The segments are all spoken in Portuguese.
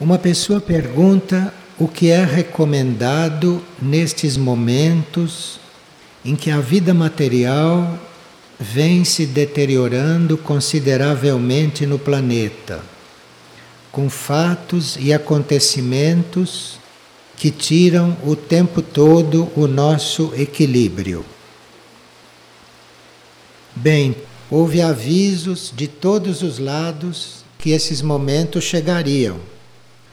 Uma pessoa pergunta o que é recomendado nestes momentos em que a vida material vem se deteriorando consideravelmente no planeta, com fatos e acontecimentos que tiram o tempo todo o nosso equilíbrio. Bem, houve avisos de todos os lados que esses momentos chegariam.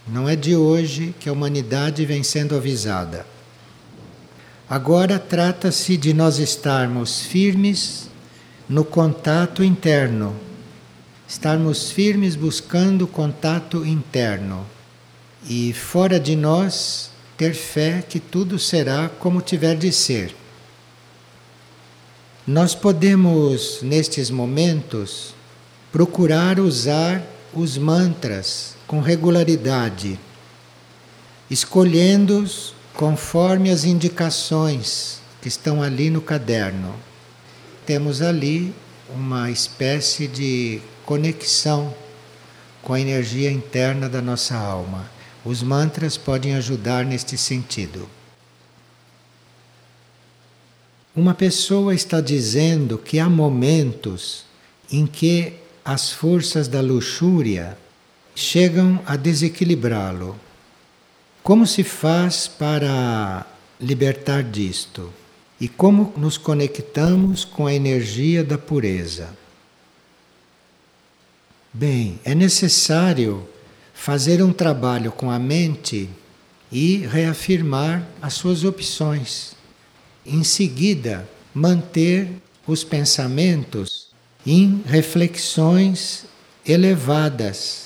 Não é de hoje que a humanidade vem sendo avisada. Agora trata-se de nós estarmos firmes no contato interno, estarmos firmes buscando contato interno e fora de nós ter fé que tudo será como tiver de ser. Nós podemos, nestes momentos, procurar usar os mantras com regularidade, escolhendo-os conforme as indicações que estão ali no caderno. Temos ali uma espécie de conexão com a energia interna da nossa alma. Os mantras podem ajudar neste sentido. Uma pessoa está dizendo que há momentos em que as forças da luxúria chegam a desequilibrá-lo. Como se faz para libertar disto? E como nos conectamos com a energia da pureza? Bem, é necessário fazer um trabalho com a mente e reafirmar as suas opções em seguida, manter os pensamentos em reflexões elevadas.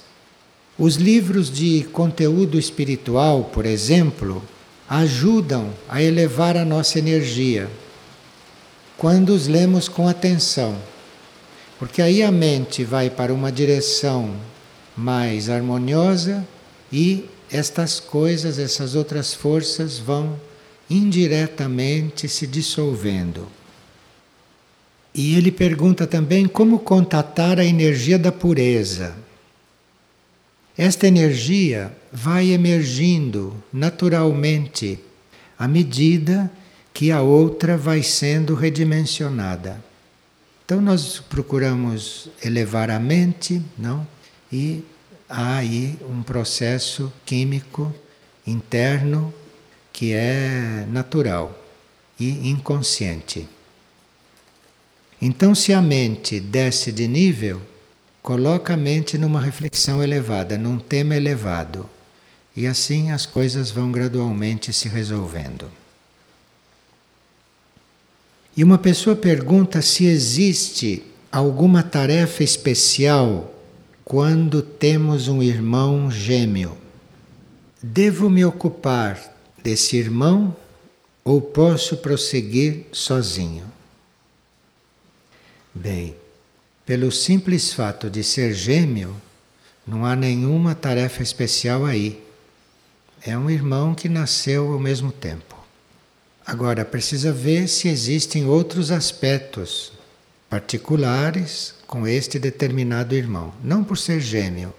Os livros de conteúdo espiritual, por exemplo, ajudam a elevar a nossa energia quando os lemos com atenção, porque aí a mente vai para uma direção mais harmoniosa e estas coisas, essas outras forças vão indiretamente se dissolvendo. E ele pergunta também como contatar a energia da pureza. Esta energia vai emergindo naturalmente à medida que a outra vai sendo redimensionada. Então nós procuramos elevar a mente, não? E há aí um processo químico interno que é natural e inconsciente. Então, se a mente desce de nível, coloca a mente numa reflexão elevada, num tema elevado. E assim as coisas vão gradualmente se resolvendo. E uma pessoa pergunta se existe alguma tarefa especial quando temos um irmão gêmeo. Devo me ocupar desse irmão ou posso prosseguir sozinho? Bem, pelo simples fato de ser gêmeo, não há nenhuma tarefa especial aí. É um irmão que nasceu ao mesmo tempo. Agora, precisa ver se existem outros aspectos particulares com este determinado irmão. Não por ser gêmeo,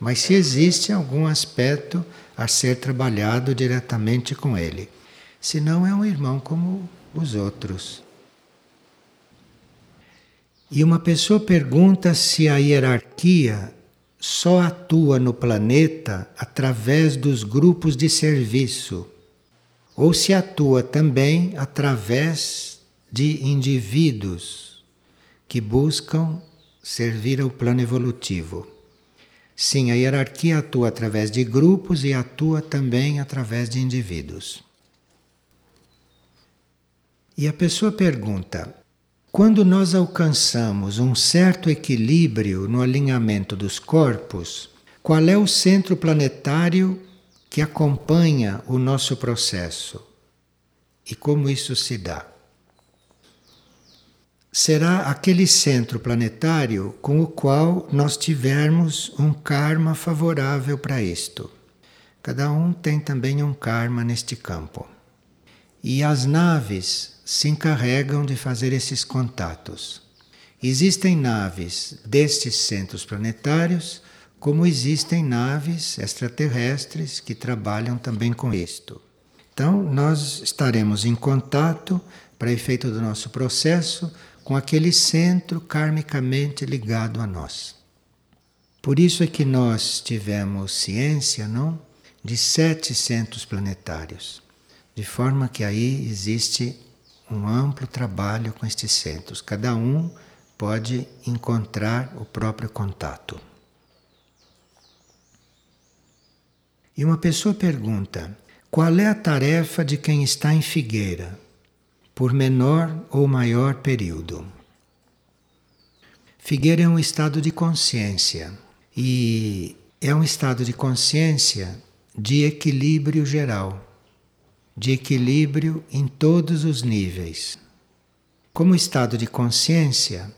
mas se existe algum aspecto a ser trabalhado diretamente com ele. Senão é um irmão como os outros. E uma pessoa pergunta se a hierarquia só atua no planeta através dos grupos de serviço, ou se atua também através de indivíduos que buscam servir ao plano evolutivo. Sim, a hierarquia atua através de grupos e atua também através de indivíduos. E a pessoa pergunta: quando nós alcançamos um certo equilíbrio no alinhamento dos corpos, qual é o centro planetário que acompanha o nosso processo? E como isso se dá? será aquele centro planetário com o qual nós tivermos um karma favorável para isto. Cada um tem também um karma neste campo. E as naves se encarregam de fazer esses contatos. Existem naves destes centros planetários como existem naves extraterrestres que trabalham também com isto. Então, nós estaremos em contato, para efeito do nosso processo, com aquele centro karmicamente ligado a nós. Por isso é que nós tivemos ciência, não? De sete centros planetários. De forma que aí existe um amplo trabalho com estes centros. Cada um pode encontrar o próprio contato. E uma pessoa pergunta: qual é a tarefa de quem está em Figueira, por menor ou maior período? Figueira é um estado de consciência e é um estado de consciência de equilíbrio geral, de equilíbrio em todos os níveis. Como estado de consciência,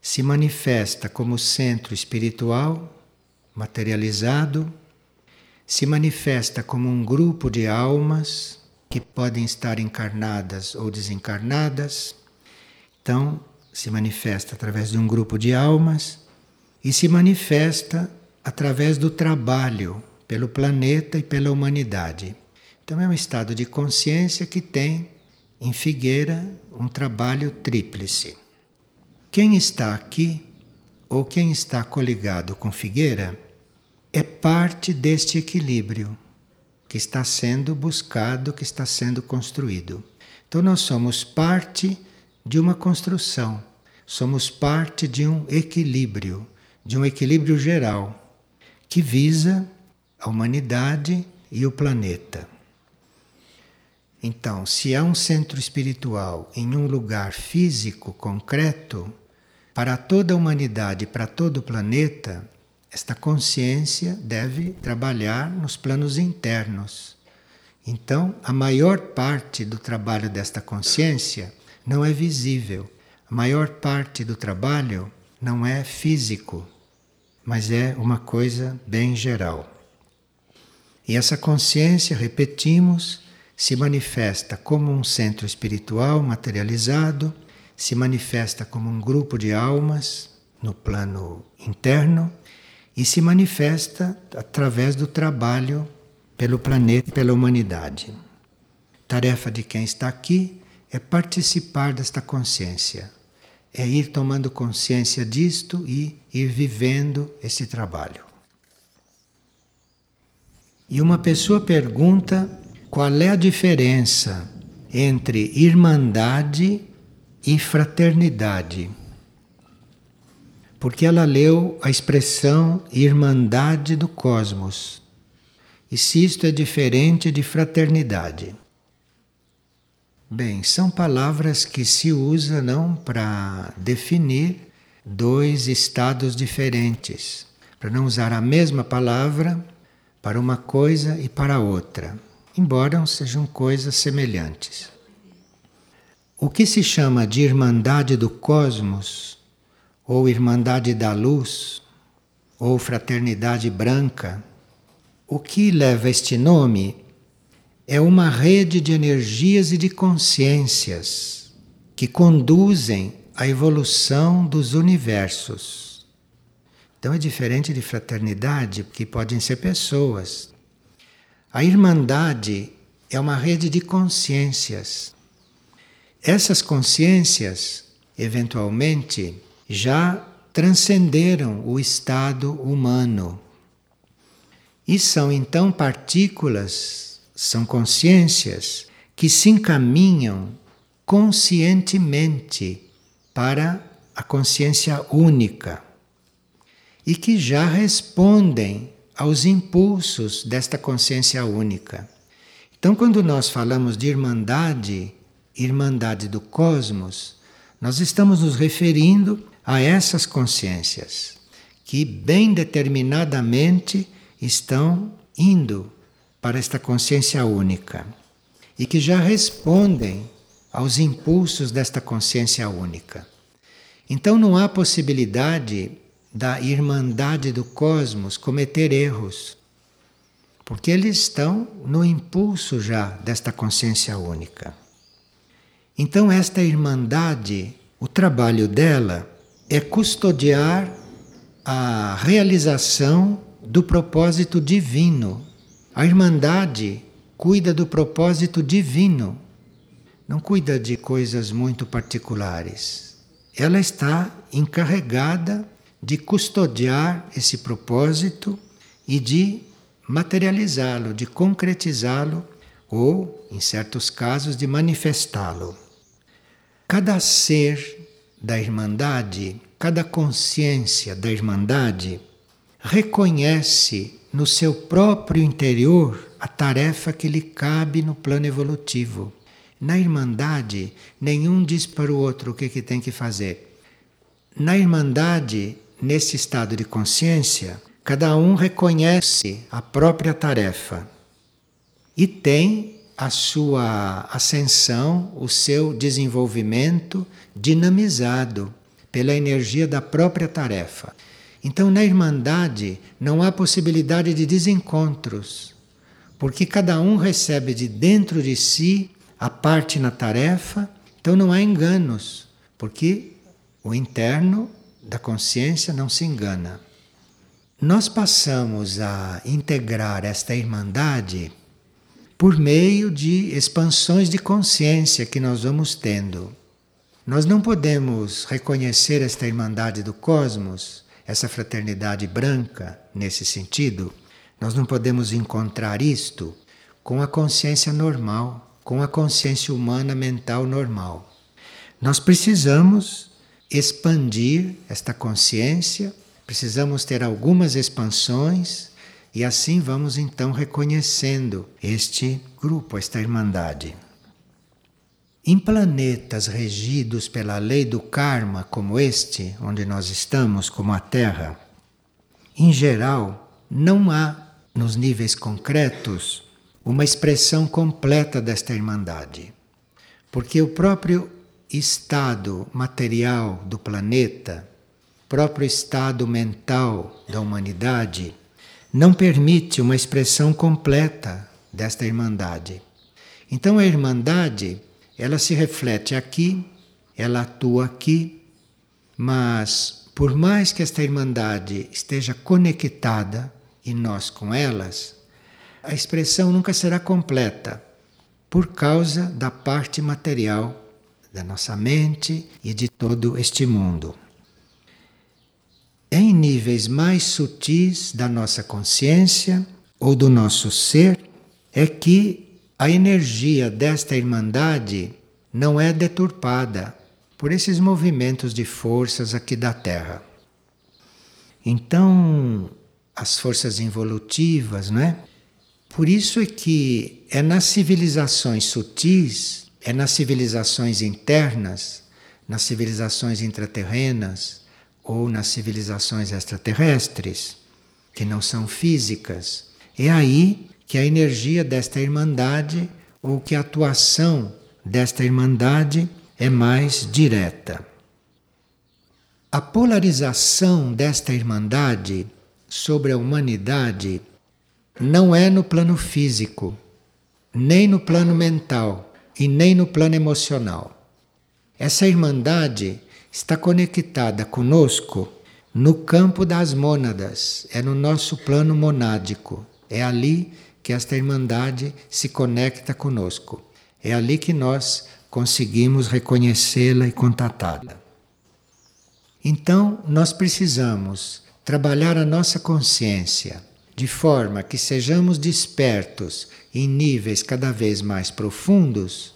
se manifesta como centro espiritual, materializado, se manifesta como um grupo de almas que podem estar encarnadas ou desencarnadas. Então, se manifesta através de um grupo de almas e se manifesta através do trabalho pelo planeta e pela humanidade. Então é um estado de consciência que tem em Figueira um trabalho tríplice. Quem está aqui ou quem está coligado com Figueira é parte deste equilíbrio que está sendo buscado, que está sendo construído. Então nós somos parte de uma construção, somos parte de um equilíbrio de um equilíbrio geral que visa a humanidade e o planeta. Então, se há um centro espiritual em um lugar físico concreto, para toda a humanidade, para todo o planeta, esta consciência deve trabalhar nos planos internos. Então, a maior parte do trabalho desta consciência não é visível. A maior parte do trabalho não é físico, mas é uma coisa bem geral. E essa consciência, repetimos, se manifesta como um centro espiritual materializado, se manifesta como um grupo de almas no plano interno e se manifesta através do trabalho pelo planeta e pela humanidade. Tarefa de quem está aqui é participar desta consciência é ir tomando consciência disto e ir vivendo esse trabalho. E uma pessoa pergunta qual é a diferença entre irmandade e fraternidade. Porque ela leu a expressão irmandade do cosmos. E se isto é diferente de fraternidade. Bem, são palavras que se usa não para definir dois estados diferentes, para não usar a mesma palavra para uma coisa e para outra, embora sejam coisas semelhantes. O que se chama de Irmandade do Cosmos, ou Irmandade da Luz, ou Fraternidade Branca, o que leva este nome é uma rede de energias e de consciências que conduzem à evolução dos universos. Então é diferente de fraternidade, que podem ser pessoas. A irmandade é uma rede de consciências. Essas consciências, eventualmente, já transcenderam o estado humano e são então partículas são consciências que se encaminham conscientemente para a consciência única e que já respondem aos impulsos desta consciência única. Então, quando nós falamos de irmandade, irmandade do cosmos, nós estamos nos referindo a essas consciências que bem determinadamente estão indo para esta consciência única e que já respondem aos impulsos desta consciência única. Então não há possibilidade da irmandade do cosmos cometer erros, porque eles estão no impulso já desta consciência única. Então, esta irmandade, o trabalho dela é custodiar a realização do propósito divino. A Irmandade cuida do propósito divino, não cuida de coisas muito particulares. Ela está encarregada de custodiar esse propósito e de materializá-lo, de concretizá-lo ou, em certos casos, de manifestá-lo. Cada ser da Irmandade, cada consciência da Irmandade, reconhece no seu próprio interior a tarefa que lhe cabe no plano evolutivo. Na Irmandade, nenhum diz para o outro o que, que tem que fazer. Na Irmandade, nesse estado de consciência, cada um reconhece a própria tarefa e tem a sua ascensão, o seu desenvolvimento dinamizado pela energia da própria tarefa. Então, na Irmandade, não há possibilidade de desencontros, porque cada um recebe de dentro de si a parte na tarefa, então não há enganos, porque o interno da consciência não se engana. Nós passamos a integrar esta Irmandade por meio de expansões de consciência que nós vamos tendo. Nós não podemos reconhecer esta Irmandade do cosmos, essa fraternidade branca, nesse sentido, nós não podemos encontrar isto com a consciência normal, com a consciência humana mental normal. Nós precisamos expandir esta consciência, precisamos ter algumas expansões e assim vamos então reconhecendo este grupo, esta irmandade. Em planetas regidos pela lei do karma, como este, onde nós estamos, como a Terra, em geral, não há, nos níveis concretos, uma expressão completa desta irmandade. Porque o próprio estado material do planeta, próprio estado mental da humanidade, não permite uma expressão completa desta irmandade. Então a irmandade, ela se reflete aqui, ela atua aqui, mas por mais que esta irmandade esteja conectada e nós com elas, a expressão nunca será completa por causa da parte material da nossa mente e de todo este mundo. Em níveis mais sutis da nossa consciência ou do nosso ser, é que a energia desta irmandade não é deturpada por esses movimentos de forças aqui da Terra. Então, as forças involutivas, não é? Por isso é que é nas civilizações sutis é nas civilizações internas, nas civilizações intraterrenas ou nas civilizações extraterrestres, que não são físicas. É aí que a energia desta irmandade ou que a atuação desta irmandade é mais direta. A polarização desta irmandade sobre a humanidade não é no plano físico, nem no plano mental e nem no plano emocional. Essa irmandade está conectada conosco no campo das mônadas, é no nosso plano monádico. É ali que esta irmandade se conecta conosco. É ali que nós conseguimos reconhecê-la e contatá-la. Então, nós precisamos trabalhar a nossa consciência de forma que sejamos despertos em níveis cada vez mais profundos,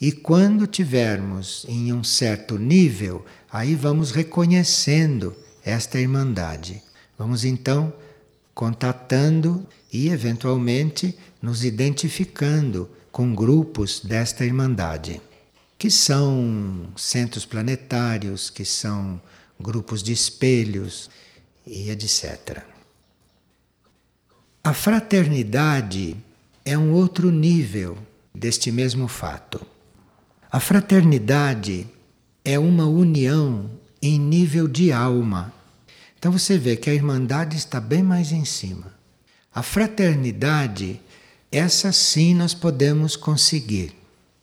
e quando tivermos em um certo nível, aí vamos reconhecendo esta irmandade. Vamos então contatando e eventualmente nos identificando com grupos desta irmandade, que são centros planetários, que são grupos de espelhos e etc. A fraternidade é um outro nível deste mesmo fato. A fraternidade é uma união em nível de alma. Então você vê que a irmandade está bem mais em cima. A fraternidade, essa sim nós podemos conseguir.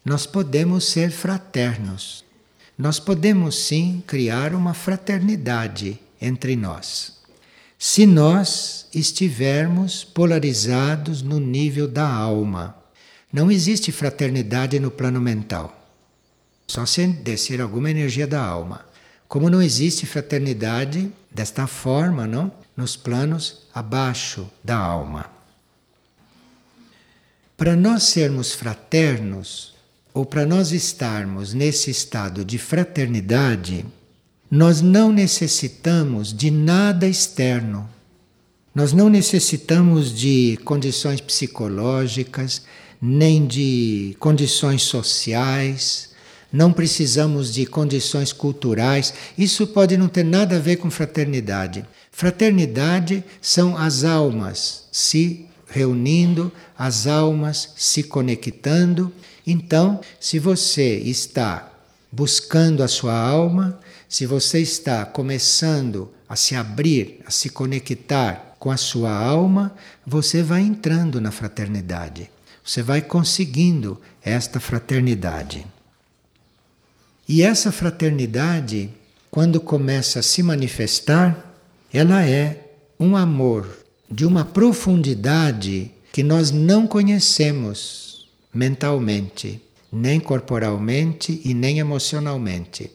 Nós podemos ser fraternos. Nós podemos sim criar uma fraternidade entre nós. Se nós estivermos polarizados no nível da alma. Não existe fraternidade no plano mental. Só se descer alguma energia da alma. Como não existe fraternidade desta forma, não? Nos planos abaixo da alma. Para nós sermos fraternos, ou para nós estarmos nesse estado de fraternidade, nós não necessitamos de nada externo. Nós não necessitamos de condições psicológicas, nem de condições sociais, não precisamos de condições culturais. Isso pode não ter nada a ver com fraternidade. Fraternidade são as almas se reunindo, as almas se conectando. Então, se você está buscando a sua alma, se você está começando a se abrir, a se conectar com a sua alma, você vai entrando na fraternidade. Você vai conseguindo esta fraternidade. E essa fraternidade, quando começa a se manifestar, ela é um amor de uma profundidade que nós não conhecemos mentalmente, nem corporalmente e nem emocionalmente.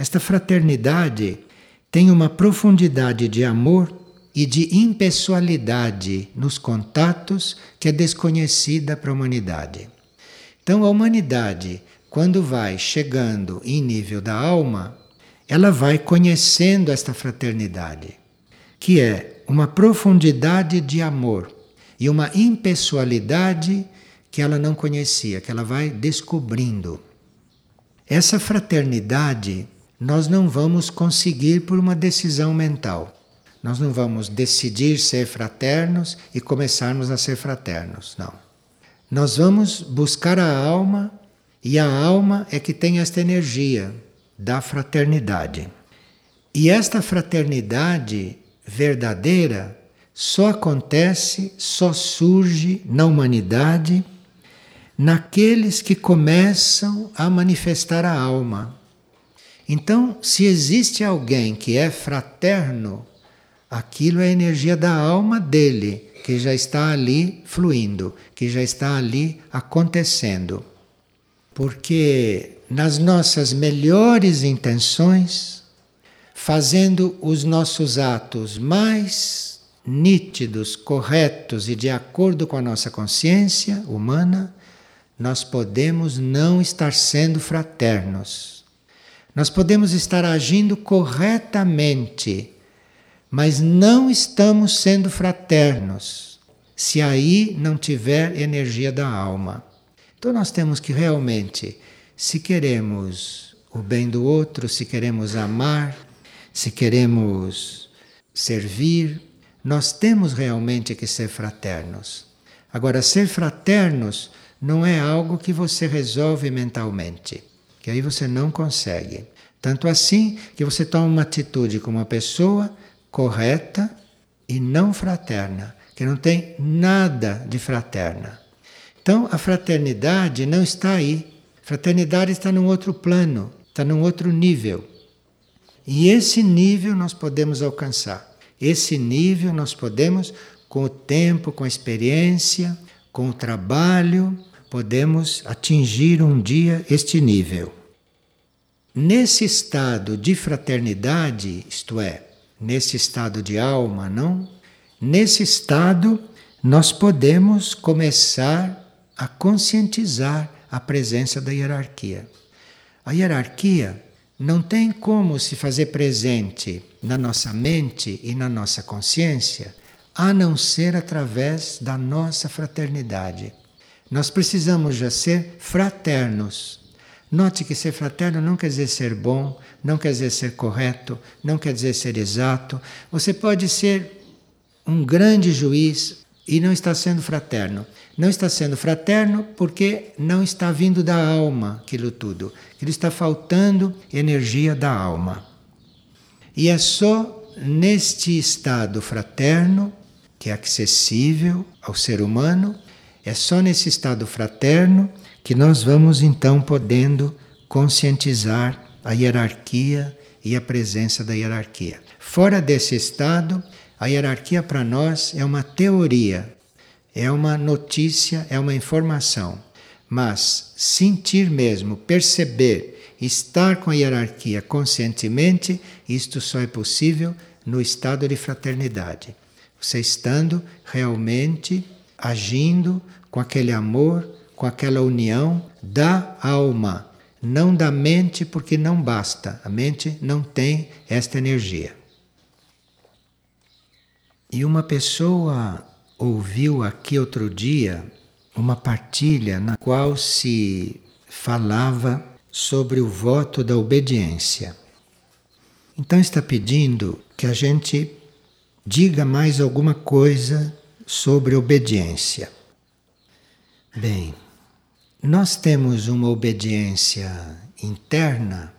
Esta fraternidade tem uma profundidade de amor e de impessoalidade nos contatos que é desconhecida para a humanidade. Então, a humanidade, quando vai chegando em nível da alma, ela vai conhecendo esta fraternidade, que é uma profundidade de amor e uma impessoalidade que ela não conhecia, que ela vai descobrindo. Essa fraternidade nós não vamos conseguir por uma decisão mental. Nós não vamos decidir ser fraternos e começarmos a ser fraternos, não. Nós vamos buscar a alma e a alma é que tem esta energia da fraternidade. E esta fraternidade verdadeira só acontece, só surge na humanidade naqueles que começam a manifestar a alma. Então, se existe alguém que é fraterno, aquilo é a energia da alma dele, que já está ali fluindo, que já está ali acontecendo. Porque nas nossas melhores intenções, fazendo os nossos atos mais nítidos, corretos e de acordo com a nossa consciência humana, nós podemos não estar sendo fraternos nós podemos estar agindo corretamente, mas não estamos sendo fraternos se aí não tiver energia da alma. Então nós temos que realmente, se queremos o bem do outro, se queremos amar, se queremos servir, nós temos realmente que ser fraternos. Agora, ser fraternos não é algo que você resolve mentalmente que aí você não consegue. Tanto assim que você toma uma atitude com uma pessoa correta e não fraterna, que não tem nada de fraterna. Então a fraternidade não está aí. Fraternidade está num outro plano, está num outro nível. E esse nível nós podemos alcançar. Esse nível nós podemos, com o tempo, com a experiência, com o trabalho, podemos atingir um dia este nível. Nesse estado de fraternidade, isto é, nesse estado de alma, não? Nesse estado, nós podemos começar a conscientizar a presença da hierarquia. A hierarquia não tem como se fazer presente na nossa mente e na nossa consciência a não ser através da nossa fraternidade. Nós precisamos já ser fraternos. Note que ser fraterno não quer dizer ser bom, não quer dizer ser correto, não quer dizer ser exato. Você pode ser um grande juiz e não está sendo fraterno. Não está sendo fraterno porque não está vindo da alma aquilo tudo. Ele está faltando energia da alma. E é só neste estado fraterno, que é acessível ao ser humano, é só nesse estado fraterno que nós vamos então podendo conscientizar a hierarquia e a presença da hierarquia. Fora desse estado, A hierarquia para nós é uma teoria, é uma notícia, é uma informação. Mas sentir mesmo, perceber, estar com a hierarquia conscientemente, isto só é possível no estado de fraternidade. Você estando realmente agindo com aquele amor, com aquela união da alma, não da mente, porque não basta. A mente não tem esta energia. E uma pessoa ouviu aqui outro dia uma partilha na qual se falava sobre o voto da obediência. Então está pedindo que a gente diga mais alguma coisa sobre obediência. Bem, nós temos uma obediência interna,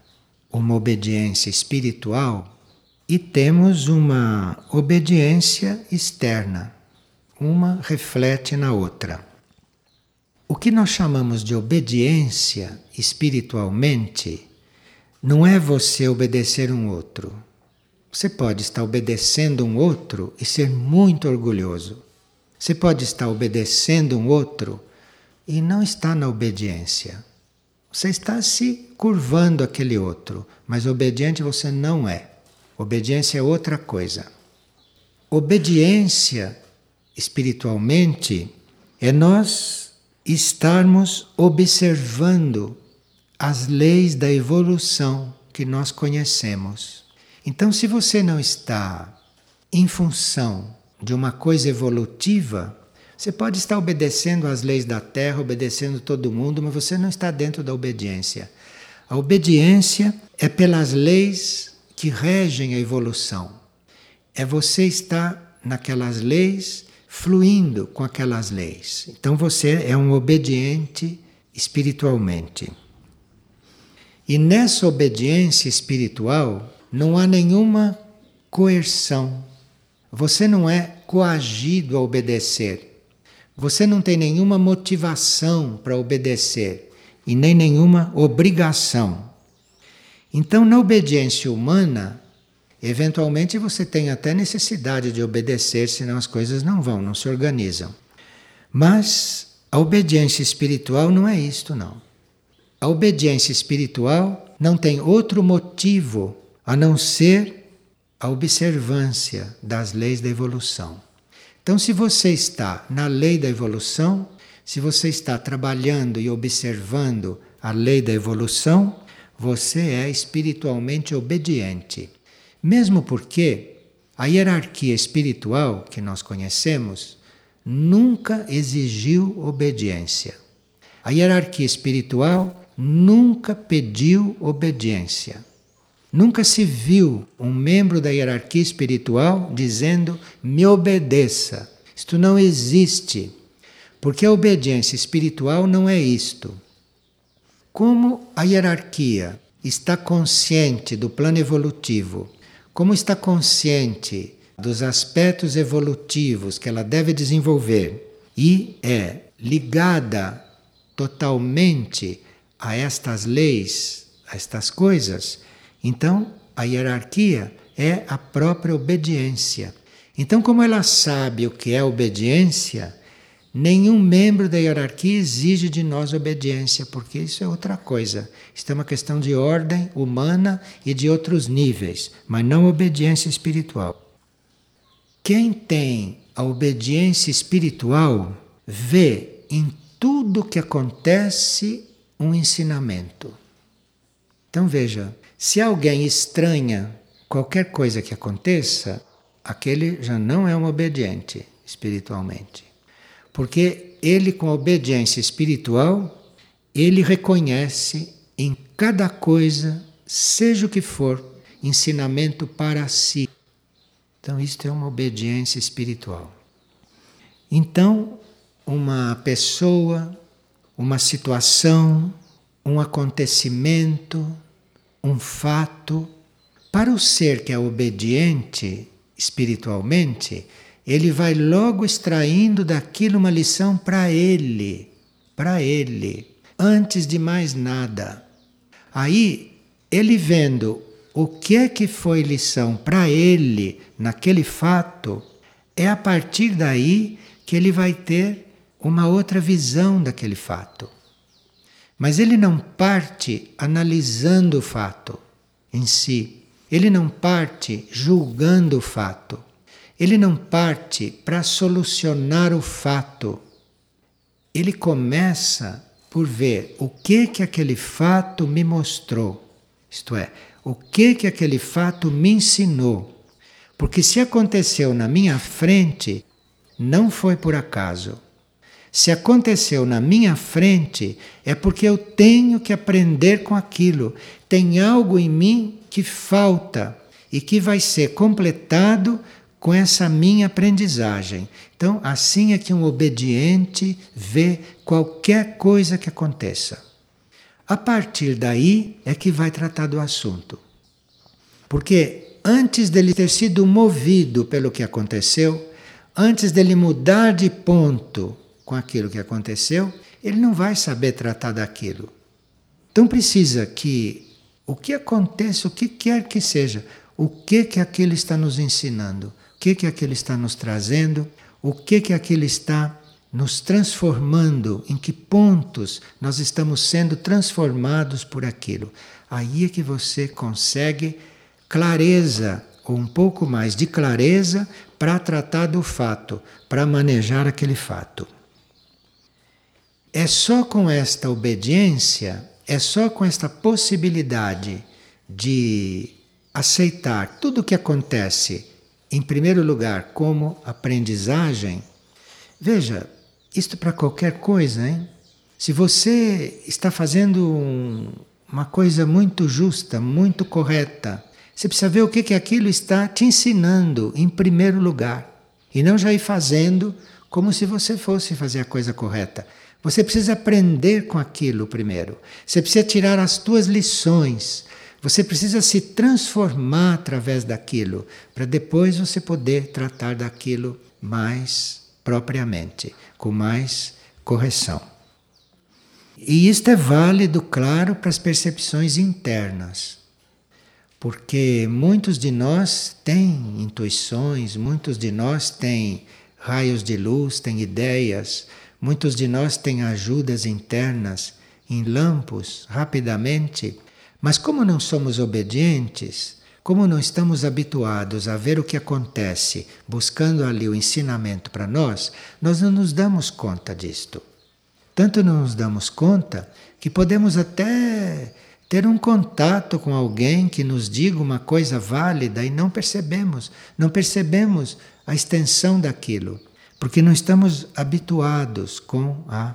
uma obediência espiritual e temos uma obediência externa. Uma reflete na outra. O que nós chamamos de obediência espiritualmente não é você obedecer um outro. Você pode estar obedecendo um outro e ser muito orgulhoso. Você pode estar obedecendo um outro e não estar na obediência. Você está se curvando aquele outro, mas obediente você não é. Obediência é outra coisa. Obediência espiritualmente é nós estarmos observando as leis da evolução que nós conhecemos. Então, se você não está em função de uma coisa evolutiva, você pode estar obedecendo às leis da Terra, obedecendo todo mundo, mas você não está dentro da obediência. A obediência é pelas leis que regem a evolução. É você estar naquelas leis, fluindo com aquelas leis. Então você é um obediente espiritualmente. E nessa obediência espiritual não há nenhuma coerção. Você não é coagido a obedecer. Você não tem nenhuma motivação para obedecer e nem nenhuma obrigação. Então, na obediência humana, eventualmente você tem até necessidade de obedecer, senão as coisas não vão, não se organizam. Mas a obediência espiritual não é isto, não. A obediência espiritual não tem outro motivo a não ser a observância das leis da evolução. Então, se você está na lei da evolução, se você está trabalhando e observando a lei da evolução, você é espiritualmente obediente. Mesmo porque a hierarquia espiritual que nós conhecemos nunca exigiu obediência. A hierarquia espiritual nunca pediu obediência. Nunca se viu um membro da hierarquia espiritual dizendo: me obedeça. Isto não existe. Porque a obediência espiritual não é isto. Como a hierarquia está consciente do plano evolutivo, como está consciente dos aspectos evolutivos que ela deve desenvolver e é ligada totalmente a estas leis, a estas coisas, então a hierarquia é a própria obediência. Então, como ela sabe o que é obediência, nenhum membro da hierarquia exige de nós obediência, porque isso é outra coisa. Isso é uma questão de ordem humana e de outros níveis, mas não obediência espiritual. Quem tem a obediência espiritual vê em tudo que acontece um ensinamento. Então veja, se alguém estranha qualquer coisa que aconteça, aquele já não é um obediente espiritualmente. Porque ele, com a obediência espiritual, ele reconhece em cada coisa, seja o que for, ensinamento para si. Então, isto é uma obediência espiritual. Então, uma pessoa uma situação, um acontecimento, um fato. Para o ser que é obediente espiritualmente, ele vai logo extraindo daquilo uma lição para ele, para ele, antes de mais nada. Aí, ele vendo o que é que foi lição para ele naquele fato, é a partir daí que ele vai ter uma outra visão daquele fato. Mas ele não parte analisando o fato em si, ele não parte julgando o fato, ele não parte para solucionar o fato. Ele começa por ver o que que aquele fato me mostrou. Isto é, o que que aquele fato me ensinou. Porque se aconteceu na minha frente, não foi por acaso. Se aconteceu na minha frente, é porque eu tenho que aprender com aquilo. Tem algo em mim que falta e que vai ser completado com essa minha aprendizagem. Então, assim é que um obediente vê qualquer coisa que aconteça. A partir daí é que vai tratar do assunto. Porque antes dele ter sido movido pelo que aconteceu, antes dele mudar de ponto com aquilo que aconteceu, ele não vai saber tratar daquilo. Então precisa que o que aconteça, o que quer que seja, o que que aquilo está nos ensinando, o que que aquilo está nos trazendo, o que que aquilo está nos transformando, em que pontos nós estamos sendo transformados por aquilo. Aí é que você consegue clareza, ou um pouco mais de clareza, para tratar do fato, para manejar aquele fato. É só com esta obediência, é só com esta possibilidade de aceitar tudo o que acontece, em primeiro lugar, como aprendizagem. Veja, isto para qualquer coisa, hein? Se você está fazendo um, uma coisa muito justa, muito correta, você precisa ver o que, que aquilo está te ensinando em primeiro lugar. E não já ir fazendo como se você fosse fazer a coisa correta. Você precisa aprender com aquilo primeiro. Você precisa tirar as tuas lições. Você precisa se transformar através daquilo, para depois você poder tratar daquilo mais propriamente, com mais correção. E isto é válido, claro, para as percepções internas. Porque muitos de nós têm intuições, muitos de nós têm raios de luz, têm ideias, muitos de nós têm ajudas internas em lampos rapidamente, mas como não somos obedientes, como não estamos habituados a ver o que acontece, buscando ali o ensinamento para nós, nós não nos damos conta disto. Tanto não nos damos conta que podemos até ter um contato com alguém que nos diga uma coisa válida e não percebemos, não percebemos a extensão daquilo, porque não estamos habituados com a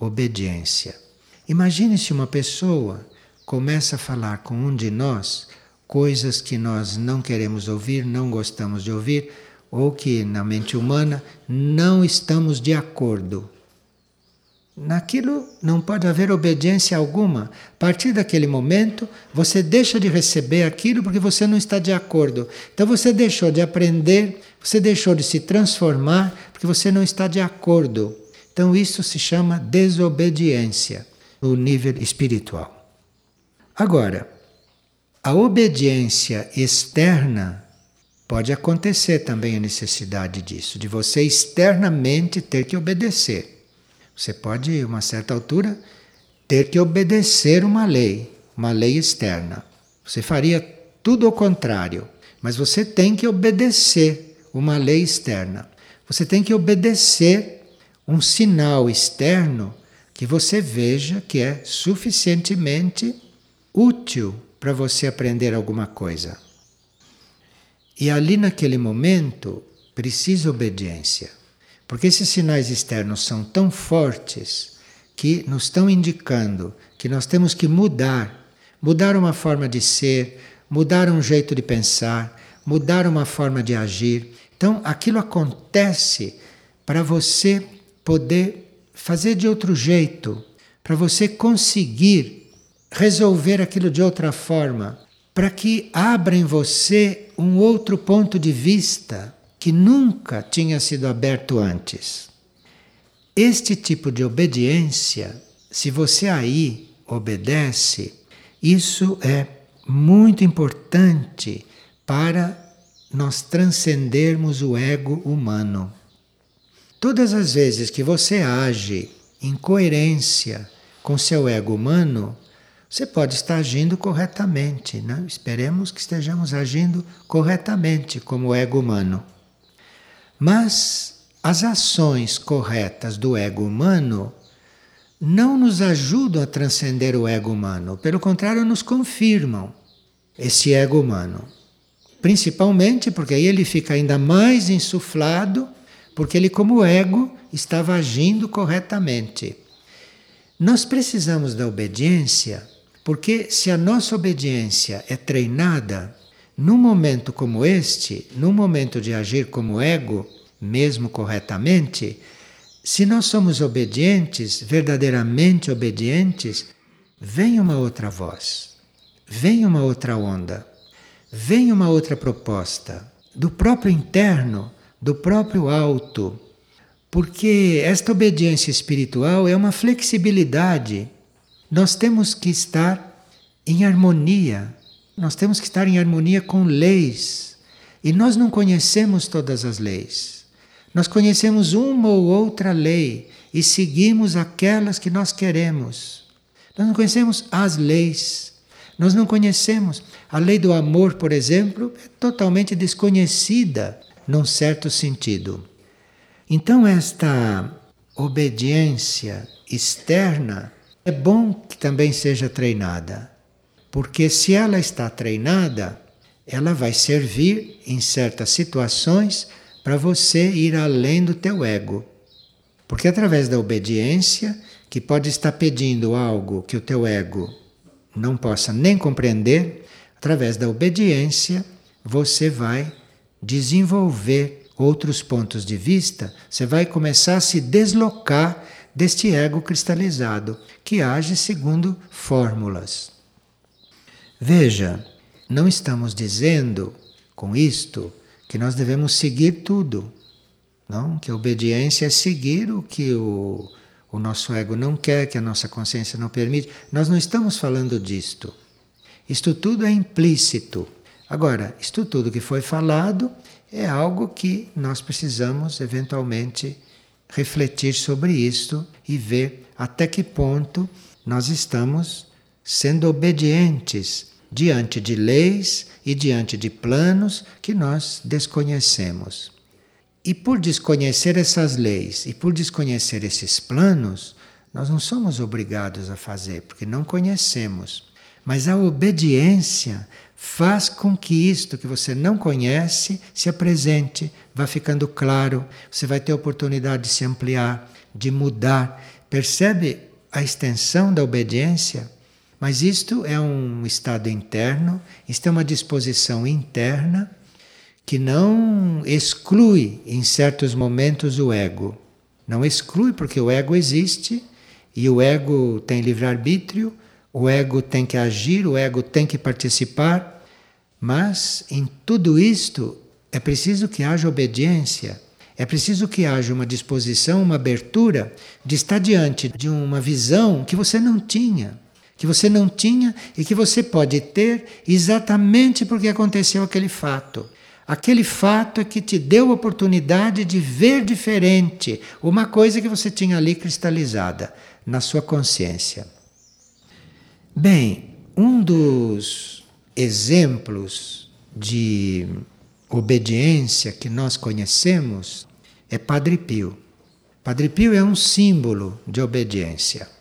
obediência. Imagine se uma pessoa começa a falar com um de nós coisas que nós não queremos ouvir, não gostamos de ouvir, ou que na mente humana não estamos de acordo. Naquilo não pode haver obediência alguma. A partir daquele momento, você deixa de receber aquilo porque você não está de acordo. Então você deixou de aprender, você deixou de se transformar porque você não está de acordo. Então isso se chama desobediência no nível espiritual. Agora, a obediência externa pode acontecer também a necessidade disso, de você externamente ter que obedecer. Você pode, a uma certa altura, ter que obedecer uma lei, uma lei externa. Você faria tudo ao contrário, mas você tem que obedecer uma lei externa. Você tem que obedecer um sinal externo que você veja que é suficientemente útil para você aprender alguma coisa. E ali naquele momento precisa obediência, porque esses sinais externos são tão fortes que nos estão indicando que nós temos que mudar, mudar uma forma de ser, mudar um jeito de pensar, mudar uma forma de agir. Então aquilo acontece para você poder fazer de outro jeito, para você conseguir resolver aquilo de outra forma, para que abra em você um outro ponto de vista que nunca tinha sido aberto antes. Este tipo de obediência, se você aí obedece, isso é muito importante para nós transcendermos o ego humano. Todas as vezes que você age em coerência com seu ego humano, você pode estar agindo corretamente, né? Esperemos que estejamos agindo corretamente como ego humano. Mas as ações corretas do ego humano não nos ajudam a transcender o ego humano, pelo contrário, nos confirmam esse ego humano. Principalmente porque aí ele fica ainda mais insuflado, porque ele, como ego, estava agindo corretamente. Nós precisamos da obediência, porque se a nossa obediência é treinada, num momento como este, num momento de agir como ego, mesmo corretamente, se nós somos obedientes, verdadeiramente obedientes, vem uma outra voz, vem uma outra onda, vem uma outra proposta, do próprio interno, do próprio alto. Porque esta obediência espiritual é uma flexibilidade. Nós temos que estar em harmonia, nós temos que estar em harmonia com leis. E nós não conhecemos todas as leis. Nós conhecemos uma ou outra lei e seguimos aquelas que nós queremos. Nós não conhecemos as leis. Nós não conhecemos. A lei do amor, por exemplo, é totalmente desconhecida num certo sentido. Então, esta obediência externa é bom que também seja treinada, porque se ela está treinada, ela vai servir em certas situações para você ir além do teu ego. Porque através da obediência, que pode estar pedindo algo que o teu ego não possa nem compreender, através da obediência, você vai desenvolver outros pontos de vista, você vai começar a se deslocar deste ego cristalizado, que age segundo fórmulas. Veja, não estamos dizendo com isto que nós devemos seguir tudo. Não? Que a obediência é seguir o que o, o nosso ego não quer, que a nossa consciência não permite. Nós não estamos falando disto. Isto tudo é implícito. Agora, isto tudo que foi falado é algo que nós precisamos eventualmente refletir sobre isto e ver até que ponto nós estamos sendo obedientes diante de leis e diante de planos que nós desconhecemos. E por desconhecer essas leis e por desconhecer esses planos, nós não somos obrigados a fazer, porque não conhecemos. Mas a obediência faz com que isto que você não conhece se apresente, vá ficando claro, você vai ter oportunidade de se ampliar, de mudar. Percebe a extensão da obediência? Mas isto é um estado interno, isto é uma disposição interna que não exclui em certos momentos o ego. Não exclui porque o ego existe e o ego tem livre-arbítrio, o ego tem que agir, o ego tem que participar, mas em tudo isto é preciso que haja obediência, é preciso que haja uma disposição, uma abertura de estar diante de uma visão que você não tinha que você não tinha e que você pode ter exatamente porque aconteceu aquele fato. Aquele fato é que te deu a oportunidade de ver diferente uma coisa que você tinha ali cristalizada na sua consciência. Bem, um dos exemplos de obediência que nós conhecemos é Padre Pio. Padre Pio é um símbolo de obediência.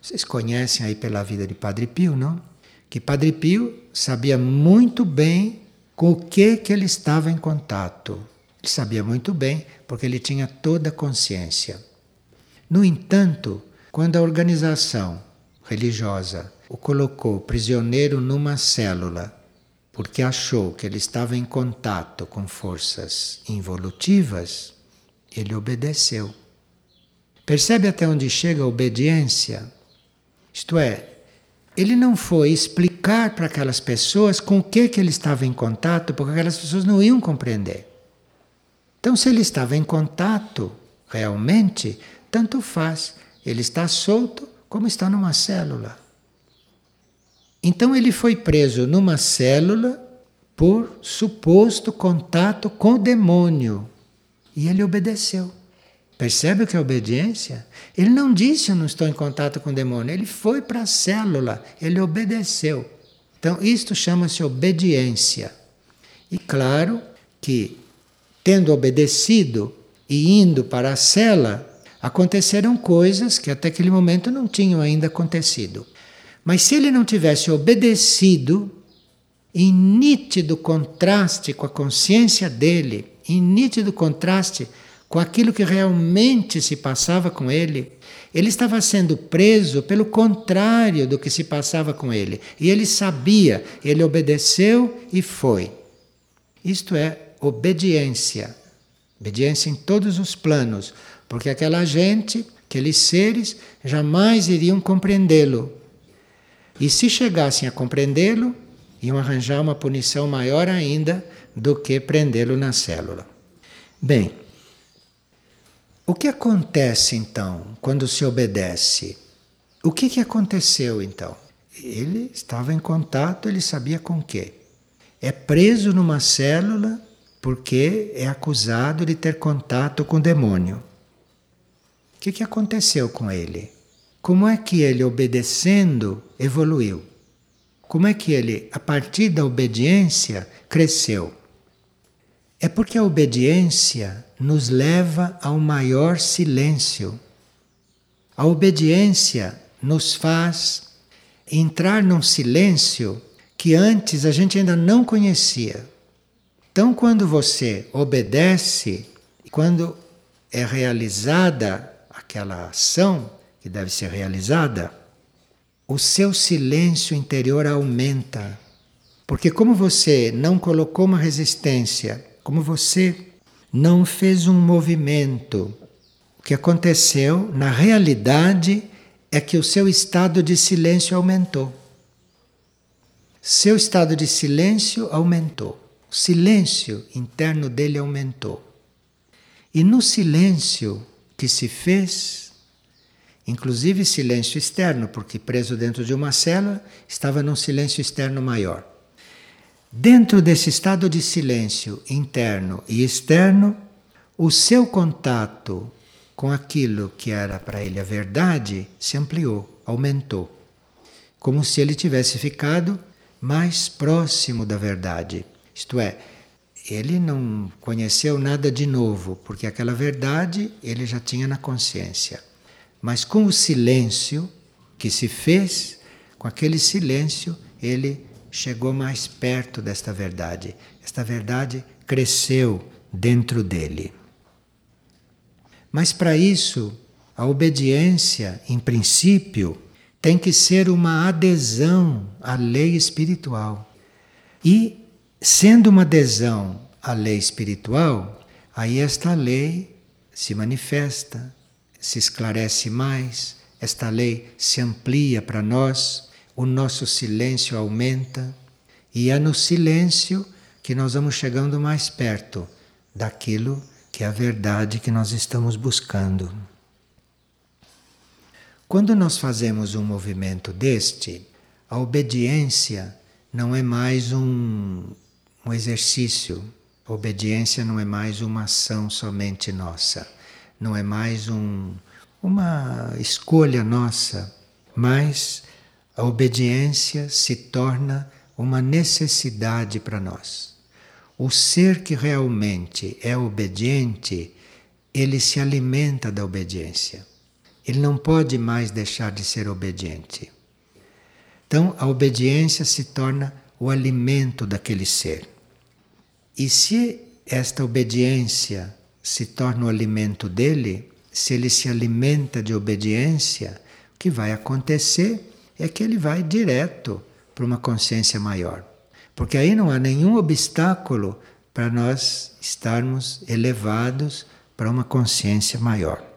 Vocês conhecem aí pela vida de Padre Pio, não? Que Padre Pio sabia muito bem com o que, que ele estava em contato. Ele sabia muito bem porque ele tinha toda a consciência. No entanto, quando a organização religiosa o colocou prisioneiro numa célula, porque achou que ele estava em contato com forças involutivas, ele obedeceu. Percebe até onde chega a obediência? Isto é, ele não foi explicar para aquelas pessoas com o que, que ele estava em contato, porque aquelas pessoas não iam compreender. Então, se ele estava em contato realmente, tanto faz. Ele está solto como está numa célula. Então ele foi preso numa célula por suposto contato com o demônio. E ele obedeceu. Percebe o que é obediência? Ele não disse eu não estou em contato com o demônio, ele foi para a célula, ele obedeceu. Então, isto chama-se obediência. E claro que, tendo obedecido e indo para a cela, aconteceram coisas que até aquele momento não tinham ainda acontecido. Mas se ele não tivesse obedecido, em nítido contraste com a consciência dele, em nítido contraste com aquilo que realmente se passava com ele, ele estava sendo preso pelo contrário do que se passava com ele. E ele sabia, ele obedeceu e foi. Isto é obediência. Obediência em todos os planos, porque aquela gente, aqueles seres, jamais iriam compreendê-lo. E se chegassem a compreendê-lo, iam arranjar uma punição maior ainda do que prendê-lo na célula. Bem, o que acontece então quando se obedece? O que, que aconteceu então? Ele estava em contato, ele sabia com quê? É preso numa célula porque é acusado de ter contato com o demônio. O que, que aconteceu com ele? Como é que ele, obedecendo, evoluiu? Como é que ele, a partir da obediência, cresceu? É porque a obediência nos leva ao maior silêncio. A obediência nos faz entrar num silêncio que antes a gente ainda não conhecia. Então, quando você obedece, quando é realizada aquela ação que deve ser realizada, o seu silêncio interior aumenta. Porque, como você não colocou uma resistência como você não fez um movimento, o que aconteceu na realidade é que o seu estado de silêncio aumentou. Seu estado de silêncio aumentou. O silêncio interno dele aumentou. E no silêncio que se fez, inclusive silêncio externo, porque preso dentro de uma célula, estava num silêncio externo maior. Dentro desse estado de silêncio interno e externo, o seu contato com aquilo que era para ele a verdade se ampliou, aumentou. Como se ele tivesse ficado mais próximo da verdade. Isto é, ele não conheceu nada de novo, porque aquela verdade ele já tinha na consciência. Mas com o silêncio que se fez, com aquele silêncio, ele chegou mais perto desta verdade. Esta verdade cresceu dentro dele. Mas para isso, a obediência, em princípio, tem que ser uma adesão à lei espiritual. E, sendo uma adesão à lei espiritual, aí esta lei se manifesta, se esclarece mais, esta lei se amplia para nós o nosso silêncio aumenta e é no silêncio que nós vamos chegando mais perto daquilo que é a verdade que nós estamos buscando. Quando nós fazemos um movimento deste, a obediência não é mais um, um exercício, a obediência não é mais uma ação somente nossa, não é mais um, uma escolha nossa, mas a obediência se torna uma necessidade para nós. O ser que realmente é obediente, ele se alimenta da obediência. Ele não pode mais deixar de ser obediente. Então, a obediência se torna o alimento daquele ser. E se esta obediência se torna o alimento dele, se ele se alimenta de obediência, o que vai acontecer é que ele vai direto para uma consciência maior. Porque aí não há nenhum obstáculo para nós estarmos elevados para uma consciência maior.